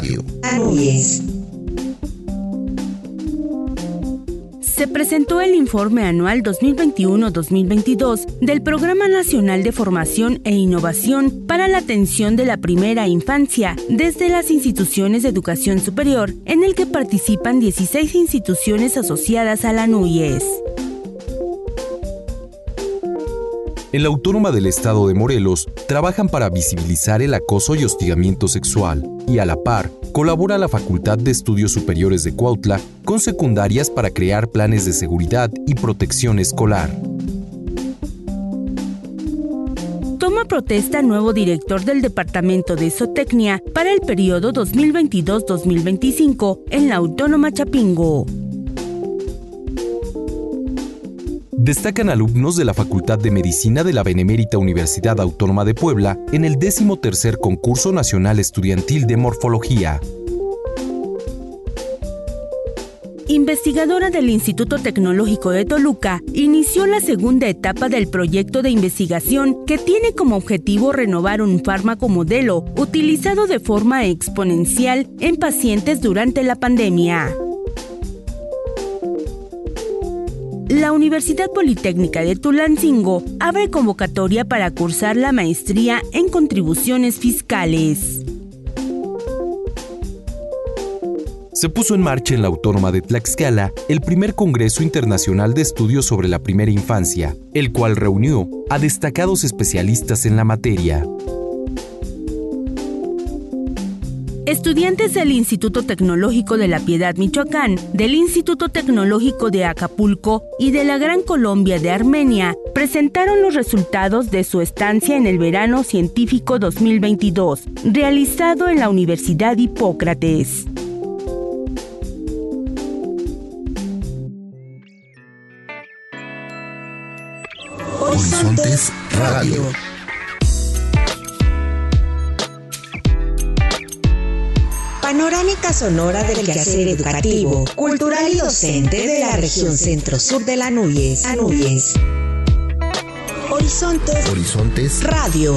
Radio. Se presentó el informe anual 2021-2022 del Programa Nacional de Formación e Innovación para la Atención de la Primera Infancia desde las instituciones de educación superior, en el que participan 16 instituciones asociadas a la NUYES. En la Autónoma del Estado de Morelos trabajan para visibilizar el acoso y hostigamiento sexual y a la par colabora la Facultad de Estudios Superiores de Cuautla con secundarias para crear planes de seguridad y protección escolar. Toma protesta nuevo director del Departamento de Zootecnia para el periodo 2022-2025 en la Autónoma Chapingo. Destacan alumnos de la Facultad de Medicina de la Benemérita Universidad Autónoma de Puebla en el 13 Concurso Nacional Estudiantil de Morfología. investigadora del Instituto Tecnológico de Toluca, inició la segunda etapa del proyecto de investigación que tiene como objetivo renovar un fármaco modelo utilizado de forma exponencial en pacientes durante la pandemia. La Universidad Politécnica de Tulancingo abre convocatoria para cursar la maestría en contribuciones fiscales. Se puso en marcha en la Autónoma de Tlaxcala el primer Congreso Internacional de Estudios sobre la Primera Infancia, el cual reunió a destacados especialistas en la materia. Estudiantes del Instituto Tecnológico de la Piedad Michoacán, del Instituto Tecnológico de Acapulco y de la Gran Colombia de Armenia presentaron los resultados de su estancia en el verano científico 2022, realizado en la Universidad Hipócrates. Horizontes Radio. Panorámica sonora del quehacer educativo, cultural y docente de la región centro-sur de la Núñez. Horizontes. Horizontes. Radio.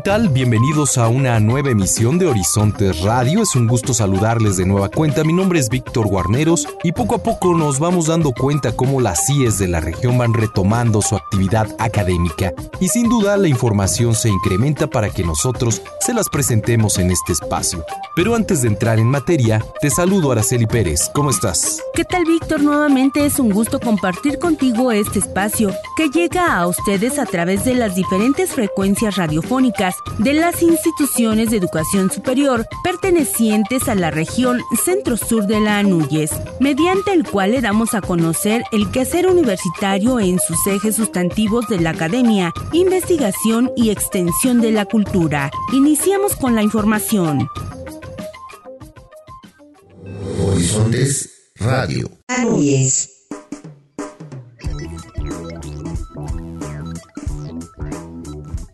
Tal? Bienvenidos a una nueva emisión de Horizontes Radio. Es un gusto saludarles de nueva cuenta. Mi nombre es Víctor Guarneros y poco a poco nos vamos dando cuenta cómo las CIES de la región van retomando su actividad académica. Y sin duda la información se incrementa para que nosotros se las presentemos en este espacio. Pero antes de entrar en materia, te saludo Araceli Pérez. ¿Cómo estás? ¿Qué tal Víctor? Nuevamente es un gusto compartir contigo este espacio que llega a ustedes a través de las diferentes frecuencias radiofónicas de las instituciones de educación superior pertenecientes a la región centro-sur de la Anuyes, mediante el cual le damos a conocer el quehacer universitario en sus ejes sustantivos de la academia, investigación y extensión de la cultura. Iniciamos con la información. Horizontes Radio. Anuyes.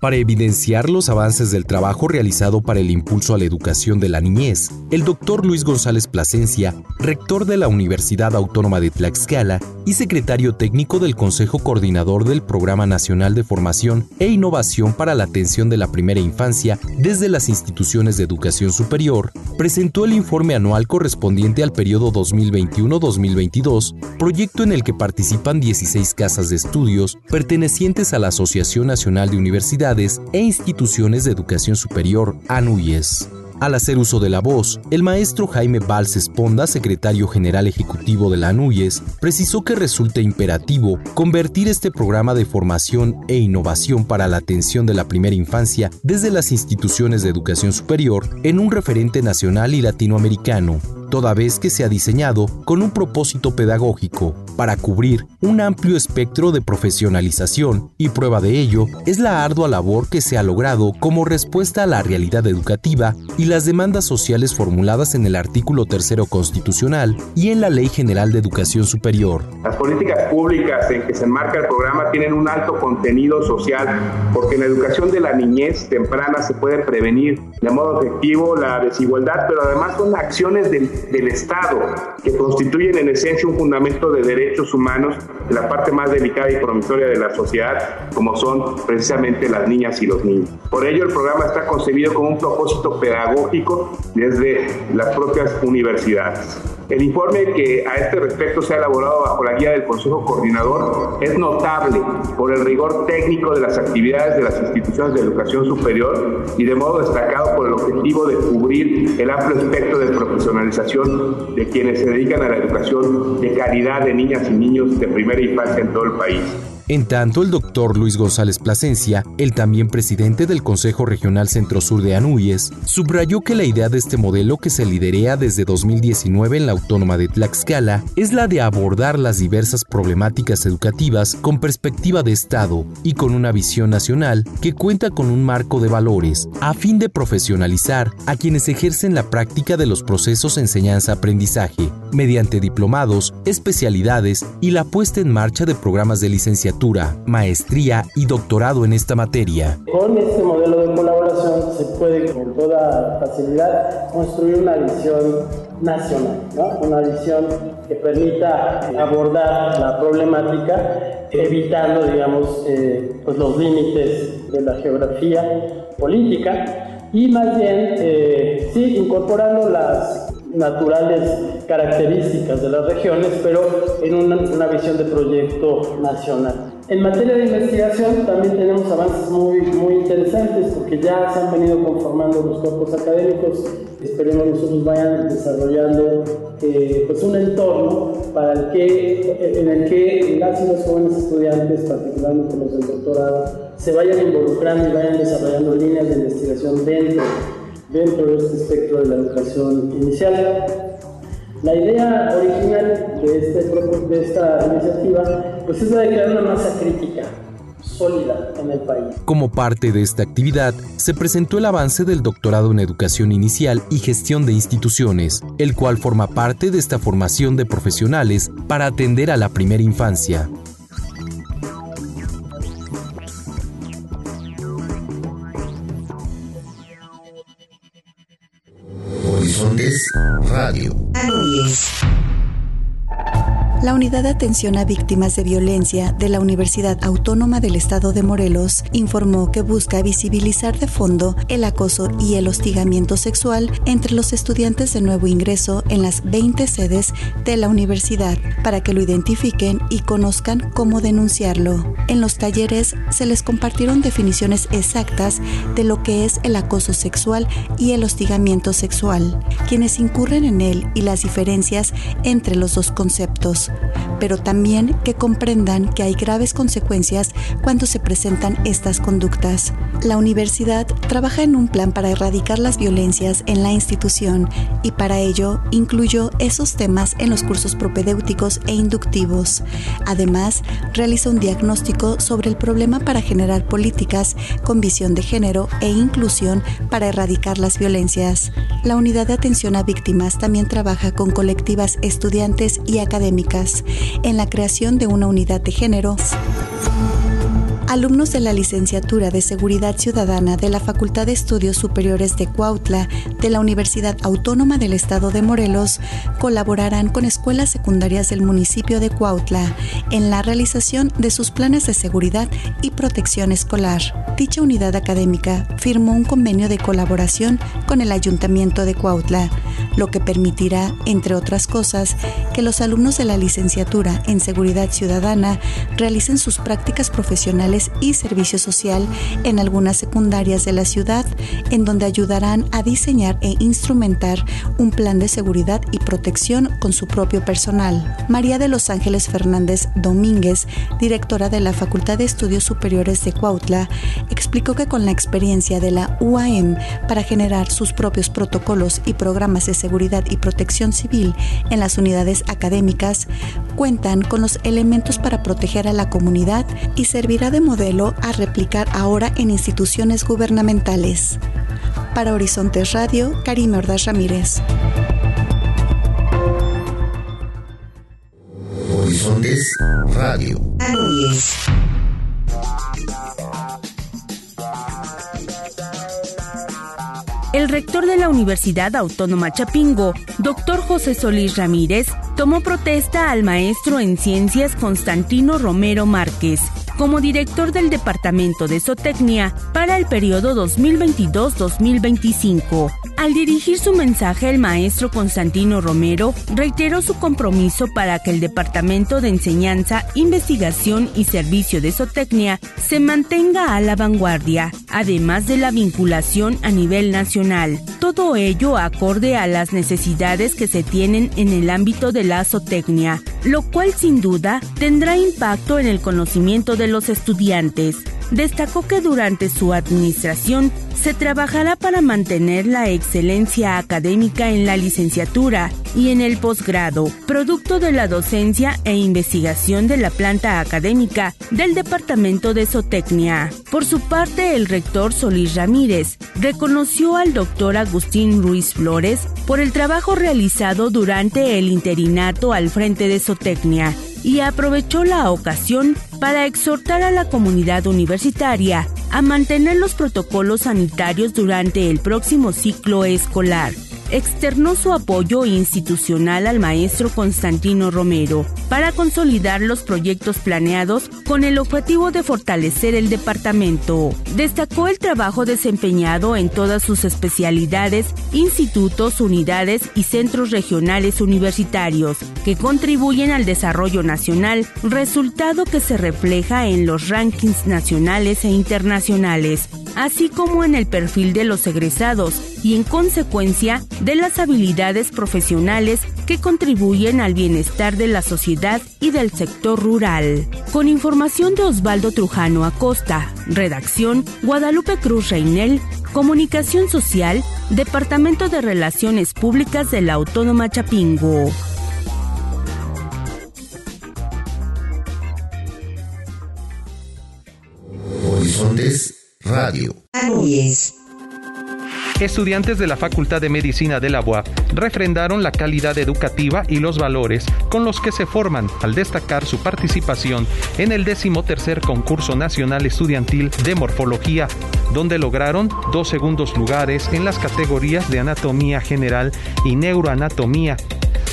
Para evidenciar los avances del trabajo realizado para el impulso a la educación de la niñez, el doctor Luis González Plasencia, rector de la Universidad Autónoma de Tlaxcala y secretario técnico del Consejo Coordinador del Programa Nacional de Formación e Innovación para la Atención de la Primera Infancia desde las instituciones de educación superior, presentó el informe anual correspondiente al periodo 2021-2022, proyecto en el que participan 16 casas de estudios pertenecientes a la Asociación Nacional de Universidades e instituciones de educación superior, ANUYES. Al hacer uso de la voz, el maestro Jaime Valls Esponda, secretario general ejecutivo de la ANUYES, precisó que resulta imperativo convertir este programa de formación e innovación para la atención de la primera infancia desde las instituciones de educación superior en un referente nacional y latinoamericano, toda vez que se ha diseñado con un propósito pedagógico para cubrir un amplio espectro de profesionalización y prueba de ello es la ardua labor que se ha logrado como respuesta a la realidad educativa y las demandas sociales formuladas en el artículo tercero constitucional y en la Ley General de Educación Superior. Las políticas públicas en que se enmarca el programa tienen un alto contenido social porque en la educación de la niñez temprana se puede prevenir de modo efectivo la desigualdad, pero además son acciones del del Estado, que constituyen en esencia un fundamento de derechos humanos de la parte más delicada y promisoria de la sociedad, como son precisamente las niñas y los niños. Por ello, el programa está concebido como un propósito pedagógico desde las propias universidades. El informe que a este respecto se ha elaborado bajo la guía del Consejo Coordinador es notable por el rigor técnico de las actividades de las instituciones de educación superior y de modo destacado por el objetivo de cubrir el amplio espectro de profesionalización de quienes se dedican a la educación de calidad de niñas y niños de primera infancia en todo el país. En tanto, el doctor Luis González Plasencia, el también presidente del Consejo Regional Centro-Sur de Anuyes, subrayó que la idea de este modelo que se liderea desde 2019 en la Autónoma de Tlaxcala es la de abordar las diversas problemáticas educativas con perspectiva de Estado y con una visión nacional que cuenta con un marco de valores a fin de profesionalizar a quienes ejercen la práctica de los procesos enseñanza-aprendizaje mediante diplomados, especialidades y la puesta en marcha de programas de licenciatura maestría y doctorado en esta materia. Con este modelo de colaboración se puede con toda facilidad construir una visión nacional, una visión que permita abordar la problemática evitando, digamos, eh, pues los límites de la geografía política y más bien, eh, sí, incorporando las naturales características de las regiones, pero en una, una, visión de proyecto nacional. En materia de investigación también tenemos avances muy, muy interesantes porque ya se han venido conformando los cuerpos académicos. Esperemos nosotros vayan desarrollando eh, pues un entorno para el que, en el que las y los jóvenes estudiantes, particularmente los del doctorado, se vayan involucrando y vayan desarrollando líneas de investigación dentro dentro de este espectro de la educación inicial. La idea original de, este, de esta iniciativa pues es la de crear una masa crítica sólida en el país. Como parte de esta actividad, se presentó el avance del doctorado en educación inicial y gestión de instituciones, el cual forma parte de esta formación de profesionales para atender a la primera infancia. Horizontes Radio. La Unidad de Atención a Víctimas de Violencia de la Universidad Autónoma del Estado de Morelos informó que busca visibilizar de fondo el acoso y el hostigamiento sexual entre los estudiantes de nuevo ingreso en las 20 sedes de la universidad para que lo identifiquen y conozcan cómo denunciarlo. En los talleres se les compartieron definiciones exactas de lo que es el acoso sexual y el hostigamiento sexual, quienes incurren en él y las diferencias entre los dos conceptos pero también que comprendan que hay graves consecuencias cuando se presentan estas conductas. La universidad trabaja en un plan para erradicar las violencias en la institución y para ello incluyó esos temas en los cursos propedéuticos e inductivos. Además, realiza un diagnóstico sobre el problema para generar políticas con visión de género e inclusión para erradicar las violencias. La unidad de atención a víctimas también trabaja con colectivas estudiantes y académicas en la creación de una unidad de género Alumnos de la licenciatura de Seguridad Ciudadana de la Facultad de Estudios Superiores de Cuautla de la Universidad Autónoma del Estado de Morelos colaborarán con escuelas secundarias del municipio de Cuautla en la realización de sus planes de seguridad y protección escolar. Dicha unidad académica firmó un convenio de colaboración con el Ayuntamiento de Cuautla, lo que permitirá, entre otras cosas, que los alumnos de la licenciatura en Seguridad Ciudadana realicen sus prácticas profesionales y Servicio Social en algunas secundarias de la ciudad, en donde ayudarán a diseñar e instrumentar un plan de seguridad y protección con su propio personal. María de Los Ángeles Fernández Domínguez, directora de la Facultad de Estudios Superiores de Cuautla, explicó que con la experiencia de la UAM para generar sus propios protocolos y programas de seguridad y protección civil en las unidades académicas, cuentan con los elementos para proteger a la comunidad y servirá de modelo a replicar ahora en instituciones gubernamentales. Para Horizontes Radio, Karime Ordaz Ramírez. Horizontes Radio. El rector de la Universidad Autónoma Chapingo, doctor José Solís Ramírez, tomó protesta al maestro en ciencias Constantino Romero Márquez, como director del Departamento de Zootecnia para el periodo 2022-2025. Al dirigir su mensaje, el maestro Constantino Romero reiteró su compromiso para que el Departamento de Enseñanza, Investigación y Servicio de Zootecnia se mantenga a la vanguardia, además de la vinculación a nivel nacional. Todo ello acorde a las necesidades que se tienen en el ámbito de la zootecnia, lo cual sin duda tendrá impacto en el conocimiento de los estudiantes. Destacó que durante su administración se trabajará para mantener la excelencia académica en la licenciatura y en el posgrado, producto de la docencia e investigación de la planta académica del Departamento de Zootecnia. Por su parte, el rector Solís Ramírez reconoció al doctor Agustín Ruiz Flores por el trabajo realizado durante el interinato al frente de Zootecnia y aprovechó la ocasión para exhortar a la comunidad universitaria a mantener los protocolos sanitarios durante el próximo ciclo escolar externó su apoyo institucional al maestro Constantino Romero para consolidar los proyectos planeados con el objetivo de fortalecer el departamento. Destacó el trabajo desempeñado en todas sus especialidades, institutos, unidades y centros regionales universitarios que contribuyen al desarrollo nacional, resultado que se refleja en los rankings nacionales e internacionales así como en el perfil de los egresados y en consecuencia de las habilidades profesionales que contribuyen al bienestar de la sociedad y del sector rural. Con información de Osvaldo Trujano Acosta, redacción Guadalupe Cruz Reinel, Comunicación Social, Departamento de Relaciones Públicas de la Autónoma Chapingo. Horizontes Radio. Estudiantes de la Facultad de Medicina de la UAP refrendaron la calidad educativa y los valores con los que se forman al destacar su participación en el decimotercer concurso nacional estudiantil de morfología, donde lograron dos segundos lugares en las categorías de anatomía general y neuroanatomía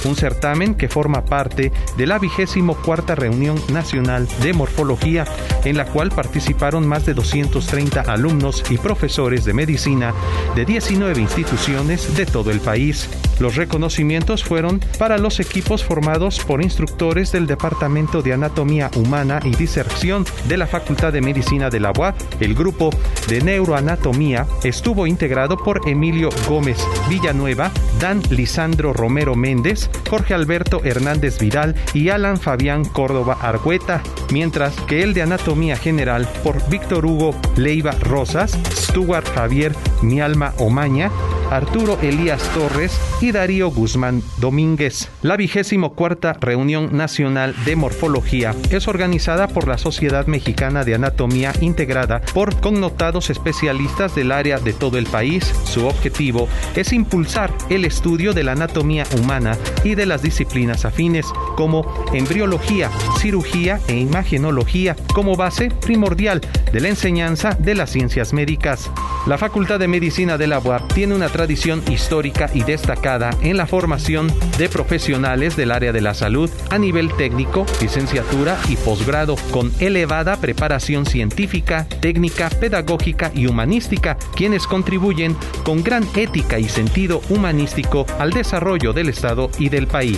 un certamen que forma parte de la vigésimo cuarta reunión nacional de morfología, en la cual participaron más de 230 alumnos y profesores de medicina de 19 instituciones de todo el país. Los reconocimientos fueron para los equipos formados por instructores del Departamento de Anatomía Humana y Diserción de la Facultad de Medicina de la UAP. El grupo de Neuroanatomía estuvo integrado por Emilio Gómez Villanueva, Dan Lisandro Romero Méndez, Jorge Alberto Hernández Vidal y Alan Fabián Córdoba Argüeta, mientras que el de Anatomía General por Víctor Hugo Leiva Rosas, Stuart Javier Mialma Omaña, Arturo Elías Torres y Darío Guzmán Domínguez. La vigésimo cuarta reunión nacional de morfología es organizada por la Sociedad Mexicana de Anatomía integrada por connotados especialistas del área de todo el país. Su objetivo es impulsar el estudio de la anatomía humana y de las disciplinas afines como embriología, cirugía e imagenología como base primordial de la enseñanza de las ciencias médicas. La Facultad de Medicina de la UAP tiene una tradición histórica y destacada en la formación de profesionales del área de la salud a nivel técnico, licenciatura y posgrado, con elevada preparación científica, técnica, pedagógica y humanística, quienes contribuyen con gran ética y sentido humanístico al desarrollo del Estado y del país.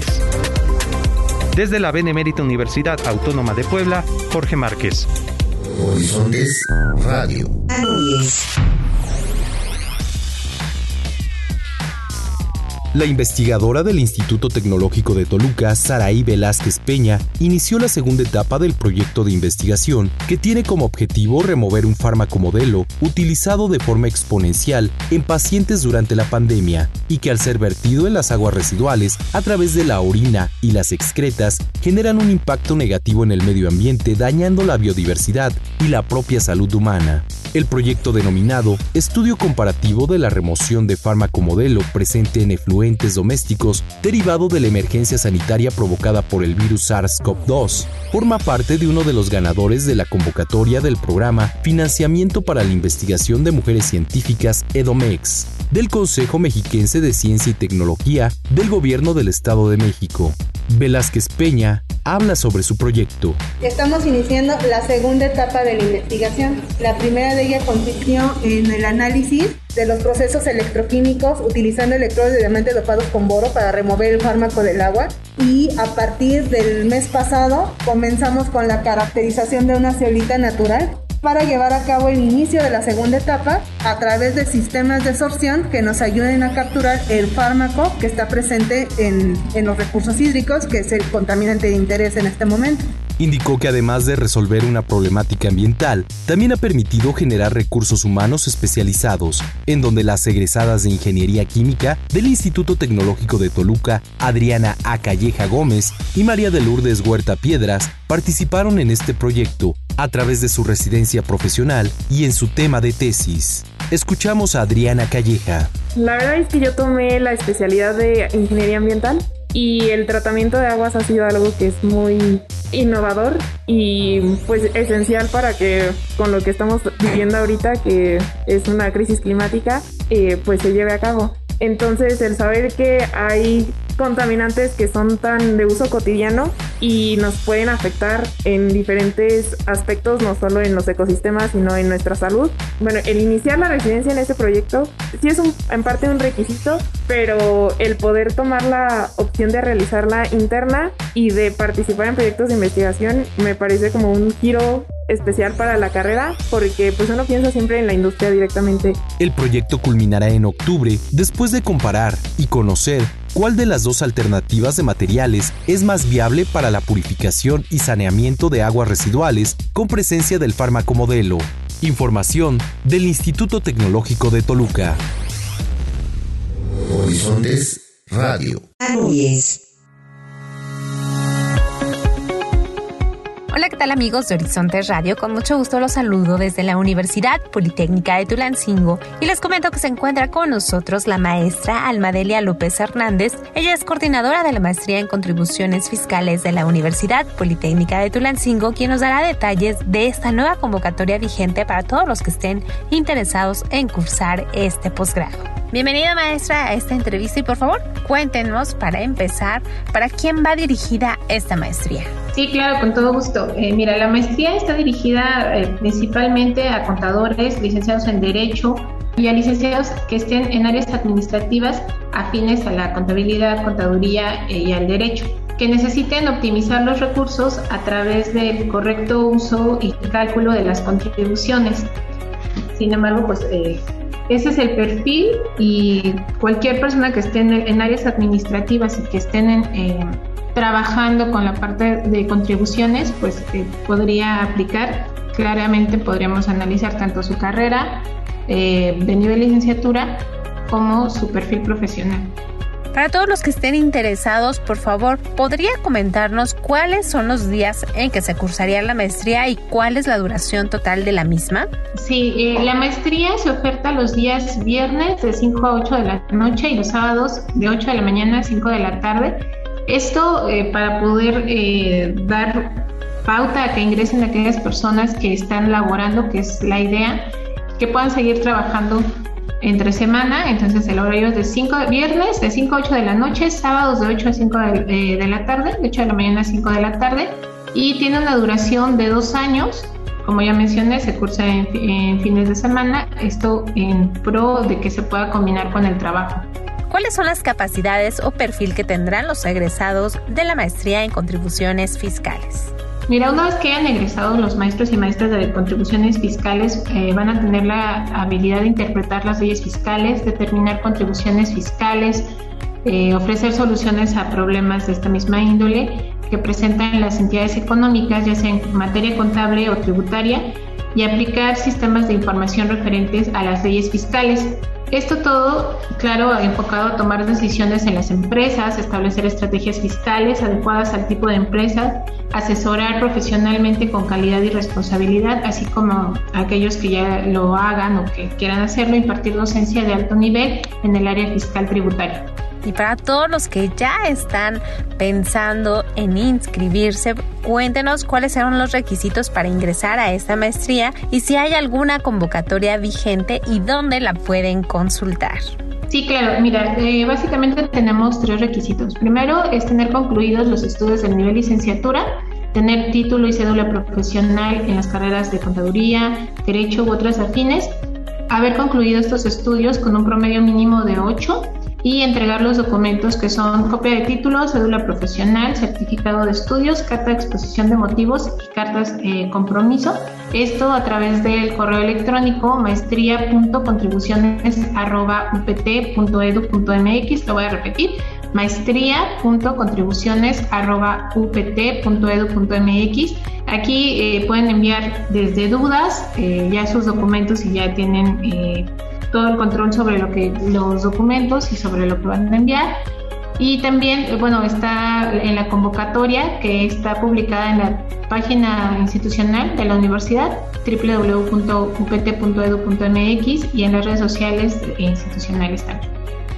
Desde la Benemérita Universidad Autónoma de Puebla, Jorge Márquez. Horizontes Radio. La investigadora del Instituto Tecnológico de Toluca, Saraí Velázquez Peña, inició la segunda etapa del proyecto de investigación que tiene como objetivo remover un fármaco modelo utilizado de forma exponencial en pacientes durante la pandemia y que al ser vertido en las aguas residuales a través de la orina y las excretas generan un impacto negativo en el medio ambiente dañando la biodiversidad y la propia salud humana. El proyecto denominado Estudio Comparativo de la Remoción de Fármaco Modelo presente en efluentes domésticos derivado de la emergencia sanitaria provocada por el virus SARS-CoV-2 forma parte de uno de los ganadores de la convocatoria del programa Financiamiento para la Investigación de Mujeres Científicas EDOMEX del Consejo Mexiquense de Ciencia y Tecnología del Gobierno del Estado de México. Velázquez Peña habla sobre su proyecto. Estamos iniciando la segunda etapa de la investigación. La primera de ella consistió en el análisis de los procesos electroquímicos utilizando electrodos de diamante dopados con boro para remover el fármaco del agua. Y a partir del mes pasado comenzamos con la caracterización de una ceolita natural para llevar a cabo el inicio de la segunda etapa a través de sistemas de absorción que nos ayuden a capturar el fármaco que está presente en, en los recursos hídricos, que es el contaminante de interés en este momento. Indicó que además de resolver una problemática ambiental, también ha permitido generar recursos humanos especializados, en donde las egresadas de Ingeniería Química del Instituto Tecnológico de Toluca, Adriana A. Calleja Gómez y María de Lourdes Huerta Piedras, participaron en este proyecto a través de su residencia profesional y en su tema de tesis. Escuchamos a Adriana Calleja. La verdad es que yo tomé la especialidad de Ingeniería Ambiental y el tratamiento de aguas ha sido algo que es muy innovador y pues esencial para que con lo que estamos viviendo ahorita, que es una crisis climática, eh, pues se lleve a cabo. Entonces el saber que hay contaminantes que son tan de uso cotidiano y nos pueden afectar en diferentes aspectos, no solo en los ecosistemas, sino en nuestra salud. Bueno, el iniciar la residencia en este proyecto sí es un, en parte un requisito, pero el poder tomar la opción de realizarla interna y de participar en proyectos de investigación me parece como un giro especial para la carrera porque pues uno piensa siempre en la industria directamente. El proyecto culminará en octubre después de comparar y conocer cuál de las dos alternativas de materiales es más viable para la purificación y saneamiento de aguas residuales con presencia del fármaco modelo. Información del Instituto Tecnológico de Toluca. Horizontes Radio. ¿Qué tal amigos de Horizontes Radio? Con mucho gusto los saludo desde la Universidad Politécnica de Tulancingo y les comento que se encuentra con nosotros la maestra Almadelia López Hernández. Ella es coordinadora de la maestría en contribuciones fiscales de la Universidad Politécnica de Tulancingo, quien nos dará detalles de esta nueva convocatoria vigente para todos los que estén interesados en cursar este posgrado. Bienvenida maestra a esta entrevista y por favor cuéntenos para empezar para quién va dirigida esta maestría. Sí, claro, con todo gusto. Eh, mira, la maestría está dirigida eh, principalmente a contadores, licenciados en Derecho y a licenciados que estén en áreas administrativas afines a la contabilidad, contaduría eh, y al derecho que necesiten optimizar los recursos a través del correcto uso y cálculo de las contribuciones. Sin embargo, pues ese es el perfil y cualquier persona que esté en, áreas administrativas y que estén en, trabajando con la parte de contribuciones, pues eh, podría aplicar. Claramente podríamos analizar tanto su carrera eh, de nivel licenciatura como su perfil profesional. Para todos los que estén interesados, por favor, ¿podría comentarnos cuáles son los días en que se cursaría la maestría y cuál es la duración total de la misma? Sí, eh, la maestría se oferta los días viernes de 5 a 8 de la noche y los sábados de 8 de la mañana a 5 de la tarde. Esto eh, para poder eh, dar pauta a que ingresen aquellas personas que están laborando, que es la idea, que puedan seguir trabajando entre semana, entonces el horario es de 5 viernes de 5 a 8 de la noche, sábados de 8 a 5 de, de, la tarde, de 8 de la mañana a 5 de la tarde, y tiene una duración de dos años. Como ya mencioné, se cursa en fines de semana, esto en pro de que se pueda combinar con el trabajo. ¿Cuáles son las capacidades o perfil que tendrán los egresados de la maestría en contribuciones fiscales? Mira, una vez que hayan egresado los maestros y maestras de contribuciones fiscales, eh, van a tener la habilidad de interpretar las leyes fiscales, determinar contribuciones fiscales, eh, ofrecer soluciones a problemas de esta misma índole que presentan las entidades económicas, ya sea en materia contable o tributaria, y aplicar sistemas de información referentes a las leyes fiscales. Esto todo, claro, enfocado a tomar decisiones en las empresas, establecer estrategias fiscales adecuadas al tipo de empresa, asesorar profesionalmente con calidad y responsabilidad, así como aquellos que ya lo hagan o que quieran hacerlo, impartir docencia de alto nivel en el área fiscal tributaria. Y para todos los que ya están pensando en inscribirse, cuéntenos cuáles son los requisitos para ingresar a esta maestría y si hay alguna convocatoria vigente y dónde la pueden consultar. Sí, claro. Mira, eh, básicamente tenemos tres requisitos. Primero es tener concluidos los estudios del nivel licenciatura, tener título y cédula profesional en las carreras de contaduría, derecho u otras afines, haber concluido estos estudios con un promedio mínimo de 8 y entregar los documentos que son copia de título, cédula profesional, certificado de estudios, carta de exposición de motivos y cartas de compromiso. Esto a través del correo electrónico maestría.contribuciones.upt.edu.mx. Lo voy a repetir, maestría.contribuciones.upt.edu.mx. Aquí eh, pueden enviar desde dudas eh, ya sus documentos y ya tienen eh, todo el control sobre lo que los documentos y sobre lo que van a enviar. Y también, eh, bueno, está en la convocatoria que está publicada en la página institucional de la universidad, www.upt.edu.mx y en las redes sociales institucionales también.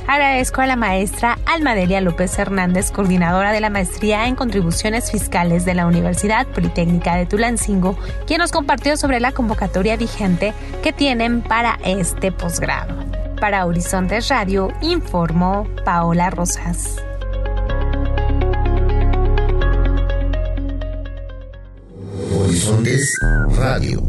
Agradezco a la maestra Almadelia López Hernández, coordinadora de la maestría en contribuciones fiscales de la Universidad Politécnica de Tulancingo, quien nos compartió sobre la convocatoria vigente que tienen para este posgrado. Para Horizontes Radio, informó Paola Rosas. Horizontes Radio.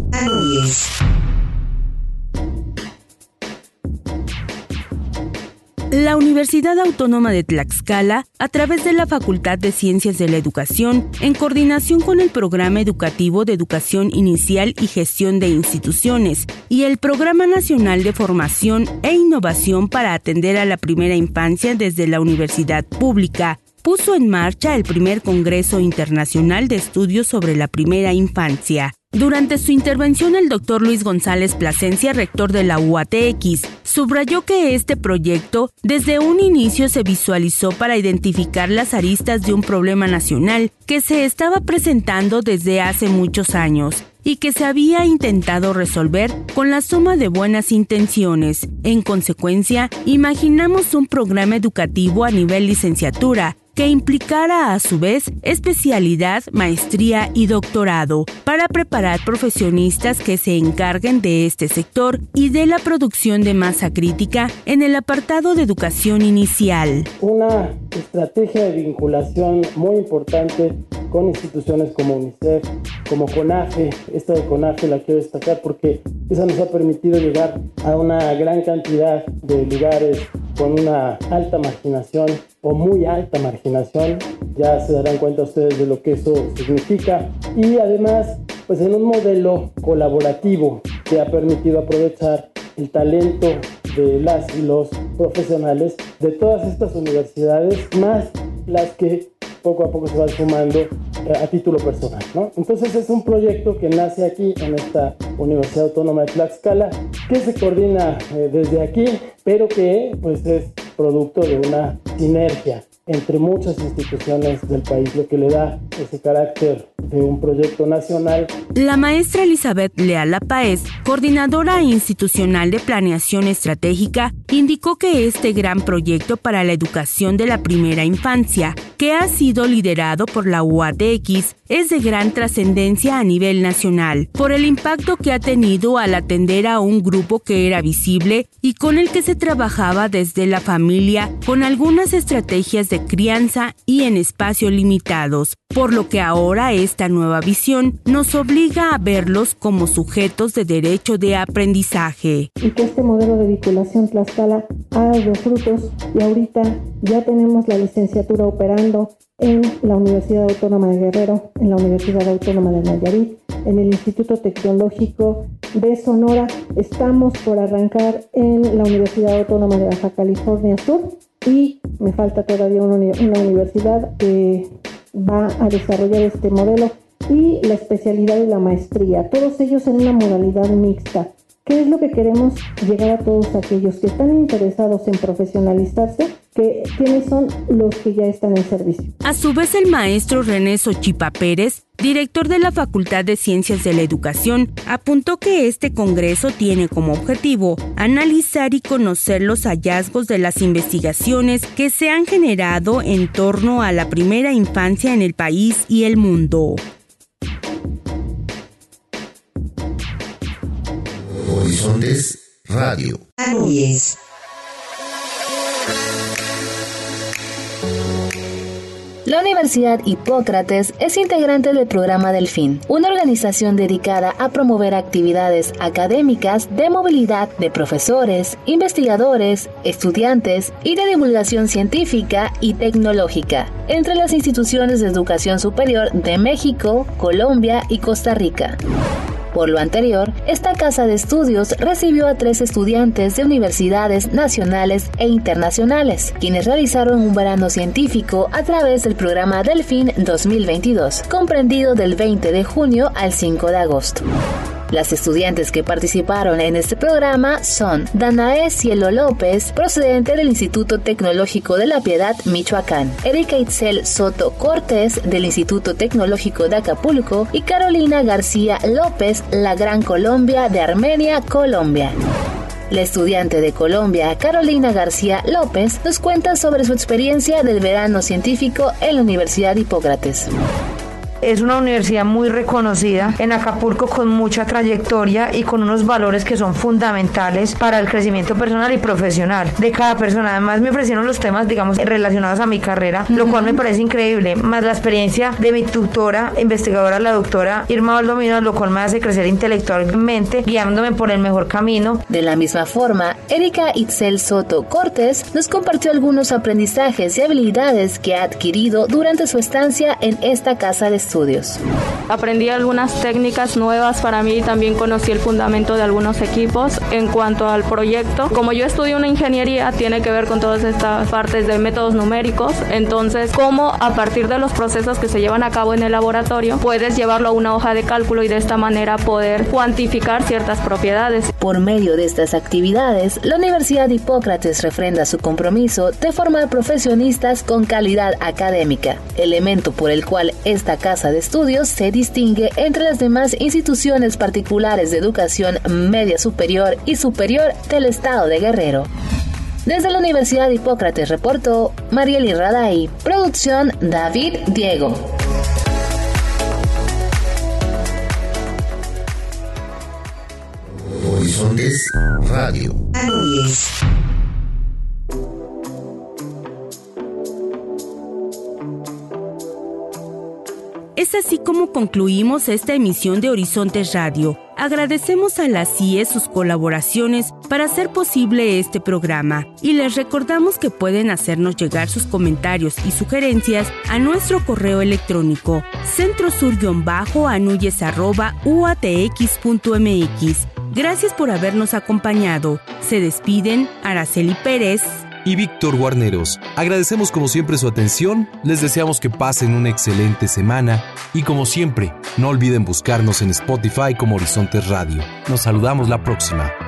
La Universidad Autónoma de Tlaxcala, a través de la Facultad de Ciencias de la Educación, en coordinación con el Programa Educativo de Educación Inicial y Gestión de Instituciones y el Programa Nacional de Formación e Innovación para atender a la primera infancia desde la Universidad Pública, puso en marcha el primer Congreso Internacional de Estudios sobre la Primera Infancia. Durante su intervención, el doctor Luis González Plasencia, rector de la UATX, subrayó que este proyecto desde un inicio se visualizó para identificar las aristas de un problema nacional que se estaba presentando desde hace muchos años y que se había intentado resolver con la suma de buenas intenciones. En consecuencia, imaginamos un programa educativo a nivel licenciatura que implicara a su vez especialidad, maestría y doctorado para preparar profesionistas que se encarguen de este sector y de la producción de masa crítica en el apartado de educación inicial. Una estrategia de vinculación muy importante con instituciones como UNICEF, como CONAFE. Esta de CONAFE la quiero destacar porque esa nos ha permitido llegar a una gran cantidad de lugares con una alta marginación o muy alta marginación. Ya se darán cuenta ustedes de lo que eso significa. Y además, pues en un modelo colaborativo que ha permitido aprovechar el talento de las y los profesionales de todas estas universidades, más las que poco a poco se van sumando eh, a título personal. ¿no? Entonces es un proyecto que nace aquí en esta Universidad Autónoma de Tlaxcala, que se coordina eh, desde aquí, pero que pues es producto de una sinergia entre muchas instituciones del país, lo que le da ese carácter de un proyecto nacional. La maestra Elizabeth Leal Paez, coordinadora institucional de planeación estratégica, indicó que este gran proyecto para la educación de la primera infancia, que ha sido liderado por la UATX, es de gran trascendencia a nivel nacional, por el impacto que ha tenido al atender a un grupo que era visible y con el que se trabajaba desde la familia con algunas estrategias de crianza y en espacios limitados, por lo que ahora esta nueva visión nos obliga a verlos como sujetos de derecho de aprendizaje. Y que este modelo de vinculación Tlaxcala ha dado frutos y ahorita ya tenemos la licenciatura operando en la Universidad Autónoma de Guerrero, en la Universidad Autónoma de Nayarit, en el Instituto Tecnológico de Sonora. Estamos por arrancar en la Universidad Autónoma de Baja California Sur y me falta todavía una, una universidad que va a desarrollar este modelo y la especialidad y la maestría, todos ellos en una modalidad mixta. ¿Qué es lo que queremos llegar a todos aquellos que están interesados en profesionalizarse? Que, ¿Quiénes son los que ya están en servicio? A su vez, el maestro René Sochipa Pérez, director de la Facultad de Ciencias de la Educación, apuntó que este Congreso tiene como objetivo analizar y conocer los hallazgos de las investigaciones que se han generado en torno a la primera infancia en el país y el mundo. Horizontes Radio. Universidad Hipócrates es integrante del programa Delfín, una organización dedicada a promover actividades académicas de movilidad de profesores, investigadores, estudiantes y de divulgación científica y tecnológica entre las instituciones de educación superior de México, Colombia y Costa Rica. Por lo anterior, esta casa de estudios recibió a tres estudiantes de universidades nacionales e internacionales, quienes realizaron un verano científico a través del programa Delfín 2022, comprendido del 20 de junio al 5 de agosto. Las estudiantes que participaron en este programa son Danae Cielo López, procedente del Instituto Tecnológico de la Piedad, Michoacán, Erika Itzel Soto Cortés, del Instituto Tecnológico de Acapulco, y Carolina García López, La Gran Colombia de Armenia, Colombia. La estudiante de Colombia, Carolina García López, nos cuenta sobre su experiencia del verano científico en la Universidad Hipócrates. Es una universidad muy reconocida en Acapulco con mucha trayectoria y con unos valores que son fundamentales para el crecimiento personal y profesional de cada persona. Además me ofrecieron los temas, digamos, relacionados a mi carrera, lo cual me parece increíble, más la experiencia de mi tutora, investigadora, la doctora Irma Valdomino, lo cual me hace crecer intelectualmente, guiándome por el mejor camino. De la misma forma, Erika Itzel Soto Cortés nos compartió algunos aprendizajes y habilidades que ha adquirido durante su estancia en esta casa de estudios. Aprendí algunas técnicas nuevas para mí y también conocí el fundamento de algunos equipos en cuanto al proyecto. Como yo estudio una ingeniería, tiene que ver con todas estas partes de métodos numéricos, entonces cómo a partir de los procesos que se llevan a cabo en el laboratorio puedes llevarlo a una hoja de cálculo y de esta manera poder cuantificar ciertas propiedades. Por medio de estas actividades, la Universidad de Hipócrates refrenda su compromiso de formar profesionistas con calidad académica, elemento por el cual esta casa de estudios se distingue entre las demás instituciones particulares de educación media superior y superior del estado de Guerrero. Desde la Universidad de Hipócrates reportó Marieli Raday, producción David Diego. Horizontes Radio. Es así como concluimos esta emisión de Horizontes Radio. Agradecemos a la CIE sus colaboraciones para hacer posible este programa y les recordamos que pueden hacernos llegar sus comentarios y sugerencias a nuestro correo electrónico centrosur-uatx.mx. Gracias por habernos acompañado. Se despiden Araceli Pérez y Víctor Guarneros. Agradecemos como siempre su atención, les deseamos que pasen una excelente semana y como siempre, no olviden buscarnos en Spotify como Horizontes Radio. Nos saludamos la próxima.